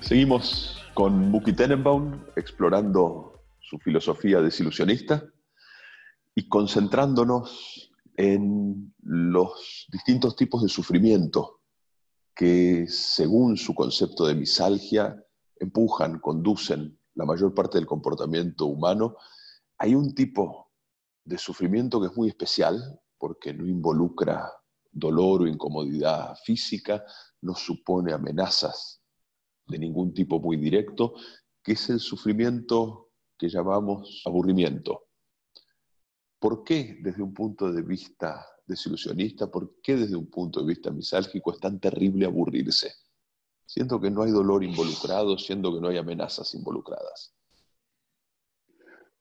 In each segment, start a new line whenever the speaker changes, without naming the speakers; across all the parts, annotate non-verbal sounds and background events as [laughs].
Seguimos con Buki Tenenbaum explorando su filosofía desilusionista y concentrándonos en los distintos tipos de sufrimiento que, según su concepto de misalgia, empujan, conducen la mayor parte del comportamiento humano. Hay un tipo de sufrimiento que es muy especial porque no involucra dolor o incomodidad física, no supone amenazas de ningún tipo muy directo, que es el sufrimiento que llamamos aburrimiento. ¿Por qué desde un punto de vista desilusionista, por qué desde un punto de vista misálgico es tan terrible aburrirse? Siento que no hay dolor involucrado, siendo que no hay amenazas involucradas.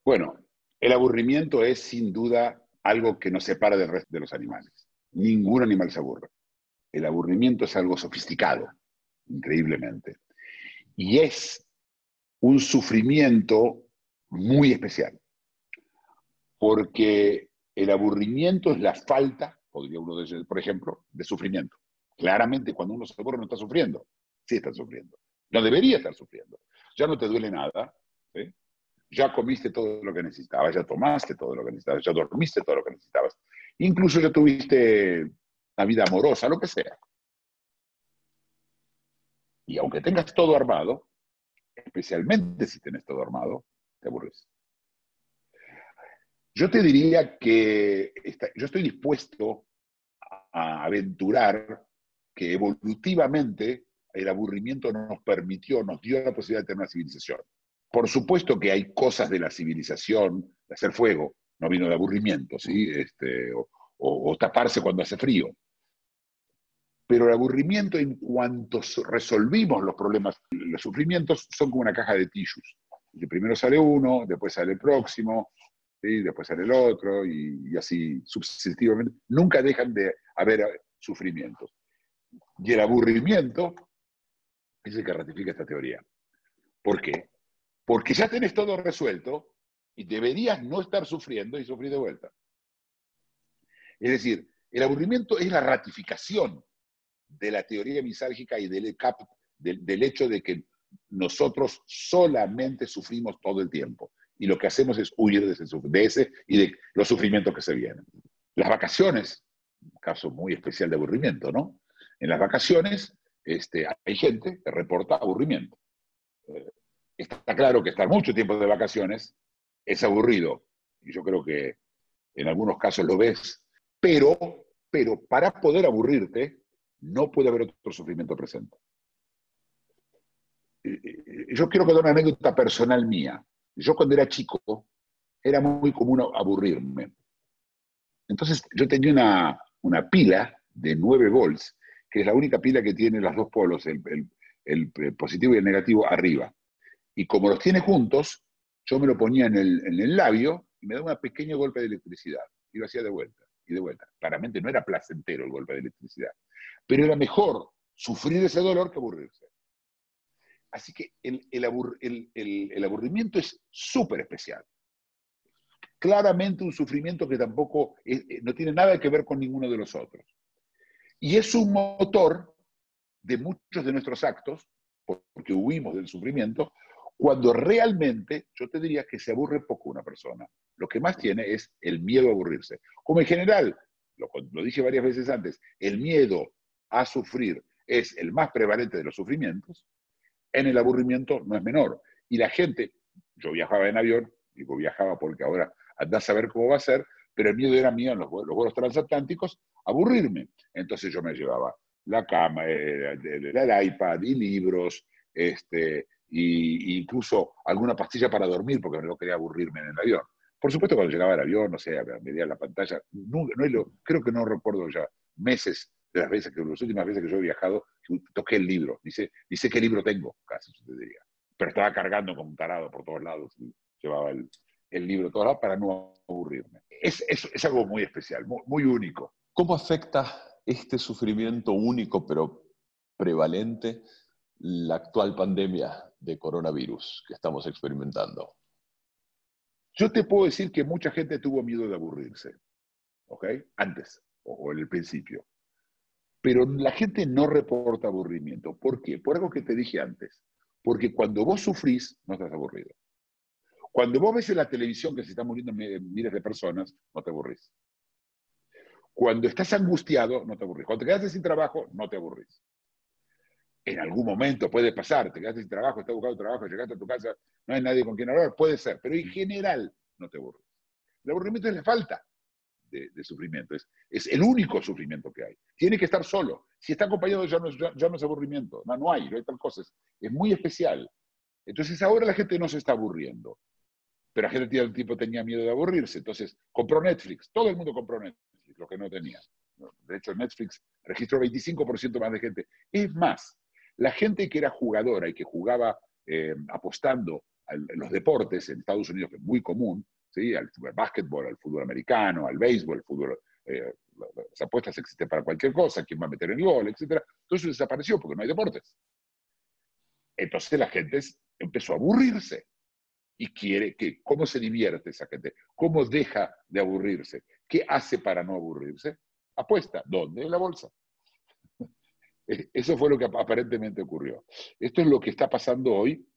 Bueno, el aburrimiento es sin duda algo que nos separa del resto de los animales. Ningún animal se aburre. El aburrimiento es algo sofisticado, increíblemente. Y es un sufrimiento muy especial, porque el aburrimiento es la falta, podría uno decir, por ejemplo, de sufrimiento. Claramente cuando uno se aburre no está sufriendo, sí está sufriendo. No debería estar sufriendo. Ya no te duele nada, ya comiste todo lo que necesitabas, ya tomaste todo lo que necesitabas, ya dormiste todo lo que necesitabas. Incluso ya tuviste una vida amorosa, lo que sea. Y aunque tengas todo armado, especialmente si tienes todo armado, te aburres. Yo te diría que yo estoy dispuesto a aventurar que evolutivamente el aburrimiento nos permitió, nos dio la posibilidad de tener una civilización. Por supuesto que hay cosas de la civilización, hacer fuego, no vino de aburrimiento, ¿sí? Este, o, o taparse cuando hace frío. Pero el aburrimiento, en cuanto resolvimos los problemas, los sufrimientos son como una caja de tissues. Y primero sale uno, después sale el próximo, ¿sí? después sale el otro, y, así sucesivamente. Nunca dejan de haber sufrimientos. Y el aburrimiento es el que ratifica esta teoría. ¿Por qué? Porque ya tenés todo resuelto y deberías no estar sufriendo y sufrir de vuelta. Es decir, el aburrimiento es la ratificación de la teoría misálgica y del, del, del, hecho de que nosotros solamente sufrimos todo el tiempo y lo que hacemos es huir de ese, y de los sufrimientos que se vienen. Las vacaciones, un caso muy especial de aburrimiento, ¿no? En las vacaciones este, hay gente que reporta aburrimiento. Eh, está claro que estar mucho tiempo de vacaciones es aburrido, y yo creo que en algunos casos lo ves, pero, pero para poder aburrirte, no puede haber otro sufrimiento presente. Yo quiero contar una anécdota personal mía. Yo cuando era chico era muy común aburrirme. Entonces yo tenía una, una pila de 9 volts, que es la única pila que tiene los dos polos, el, el, positivo y el negativo, arriba. Y como los tiene juntos, yo me lo ponía en el, en el labio y me daba un pequeño golpe de electricidad. Y lo hacía de vuelta y de vuelta. Claramente no era placentero el golpe de electricidad, pero era mejor sufrir ese dolor que aburrirse. Así que el, el, abur, el, el aburrimiento es súper especial. Claramente un sufrimiento que tampoco es, no tiene nada que ver con ninguno de los otros. Y es un motor de muchos de nuestros actos, porque huimos del sufrimiento, cuando realmente yo te diría que se aburre poco una persona. Lo que más tiene es el miedo a aburrirse. Como en general, lo, lo dije varias veces antes, el miedo a sufrir es el más prevalente de los sufrimientos, en el aburrimiento no es menor. Y la gente, yo viajaba en avión, digo viajaba porque ahora andás a ver cómo va a ser, pero el miedo era mío en los vuelos, los vuelos transatlánticos, aburrirme. Entonces yo me llevaba la cama, el, el, el iPad y libros, este, y, incluso alguna pastilla para dormir porque no quería aburrirme en el avión. Por supuesto, cuando llegaba al avión, no sé, medía la pantalla, no, no, creo que no recuerdo ya meses de las veces que, las últimas veces que yo he viajado, toqué el libro. Dice, dice qué libro tengo, casi te diría. Pero estaba cargando como un tarado por todos lados y llevaba el, el libro todo para no aburrirme. Es, es, es, algo muy especial, muy, muy único.
¿Cómo afecta este sufrimiento único pero prevalente la actual pandemia de coronavirus que estamos experimentando?
Yo te puedo decir que mucha gente tuvo miedo de aburrirse, ¿ok? Antes, o en el principio. Pero la gente no reporta aburrimiento. ¿Por qué? Por algo que te dije antes. Porque cuando vos sufrís, no estás aburrido. Cuando vos ves en la televisión que se están muriendo miles de personas, no te aburrís. Cuando estás angustiado, no te aburrís. Cuando te quedaste sin trabajo, no te aburrís. En algún momento puede pasar, te quedaste sin trabajo, estás buscando trabajo, llegaste a tu casa, no hay nadie con quien hablar, puede ser, pero en general no te aburrís. El aburrimiento es la falta de, sufrimiento, es, es, el único sufrimiento que hay. Tiene que estar solo. Si está acompañado ya no ya, no es aburrimiento, no, no hay, no hay tal cosa, es muy especial. Entonces ahora la gente no se está aburriendo pero la gente el tipo tenía miedo de aburrirse, entonces compró Netflix, todo el mundo compró Netflix, lo que no tenía. De hecho, Netflix registró 25% más de gente. Es más, la gente que era jugadora y que jugaba eh, apostando a los deportes en Estados Unidos, que es muy común, ¿sí? al, básquetbol, al fútbol americano, al béisbol, al fútbol, eh, las apuestas existen para cualquier cosa, quién va a meter el gol, etc. Eso desapareció porque no hay deportes. Entonces la gente empezó a aburrirse y quiere que, ¿cómo se divierte esa gente? ¿Cómo deja de aburrirse? ¿Qué hace para no aburrirse? Apuesta. ¿Dónde? En la bolsa. [laughs] E, eso fue lo que aparentemente ocurrió. Esto es lo que está pasando hoy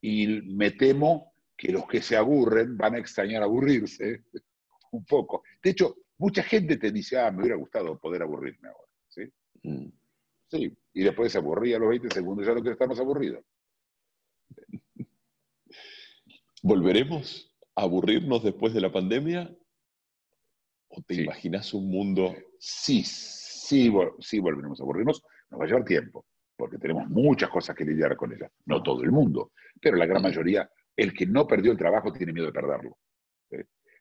y me temo que los que se aburren van a extrañar aburrirse [laughs] un poco. De hecho, mucha gente te dice, ah, me hubiera gustado poder aburrirme ahora. ¿Sí? Mm. Sí, y después se aburría a los 20 segundos, ya no quiere estar más aburrido. [laughs]
¿Volveremos a aburrirnos después de la pandemia? ¿O te imaginas un mundo?
Sí, sí, sí volveremos a aburrirnos. Nos va a llevar tiempo, porque tenemos muchas cosas que lidiar con ella. No todo el mundo, pero la gran mayoría, el que no perdió el trabajo tiene miedo de perderlo.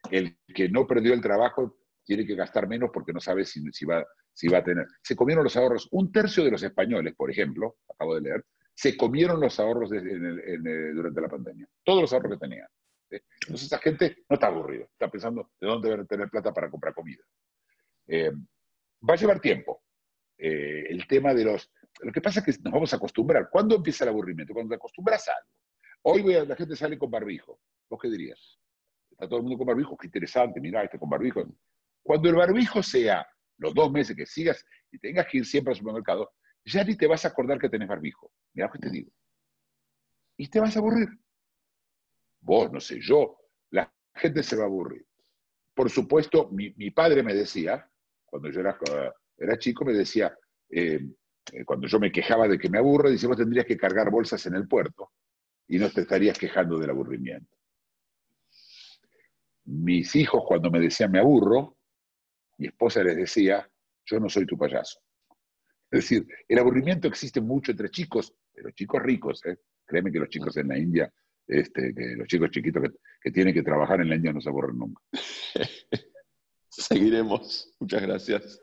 El que no perdió el trabajo tiene que gastar menos porque no sabe si, va, a tener. Se comieron los ahorros. Un tercio de los españoles, por ejemplo, acabo de leer, se comieron los ahorros durante la pandemia. Todos los ahorros que tenían. Entonces esa gente no está aburrida, está pensando de dónde deben tener plata para comprar comida. Eh, va a llevar tiempo. Eh, el tema de los... Lo que pasa es que nos vamos a acostumbrar. ¿Cuándo empieza el aburrimiento? Cuando te acostumbras a algo. Hoy la gente sale con barbijo. ¿Vos qué dirías? Está todo el mundo con barbijo, qué interesante, mirá, este con barbijo. Cuando el barbijo sea los dos meses que sigas y tengas que ir siempre al supermercado, ya ni te vas a acordar que tenés barbijo. Mira lo que te digo. Y te vas a aburrir. Vos, no sé, yo, la gente se va a aburrir. Por supuesto, mi, padre me decía, cuando yo era, era chico, me decía, eh, eh, cuando yo me quejaba de que me aburre, dice, vos tendrías que cargar bolsas en el puerto y no te estarías quejando del aburrimiento. Mis hijos, cuando me decían me aburro, mi esposa les decía, yo no soy tu payaso. Es decir, el aburrimiento existe mucho entre chicos, pero chicos ricos, ¿eh? Créeme que los chicos en la India, este, que los chicos chiquitos que, que tienen que trabajar en la India no se aburren nunca. [laughs]
Seguiremos. Muchas gracias.